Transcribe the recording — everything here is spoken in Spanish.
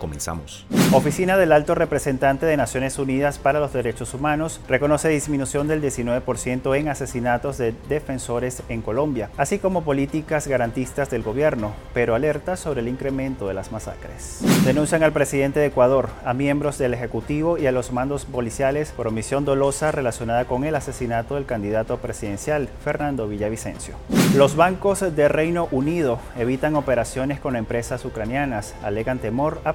Comenzamos. Oficina del Alto Representante de Naciones Unidas para los Derechos Humanos reconoce disminución del 19% en asesinatos de defensores en Colombia, así como políticas garantistas del gobierno, pero alerta sobre el incremento de las masacres. Denuncian al presidente de Ecuador, a miembros del Ejecutivo y a los mandos policiales por omisión dolosa relacionada con el asesinato del candidato presidencial, Fernando Villavicencio. Los bancos de Reino Unido evitan operaciones con empresas ucranianas, alegan temor a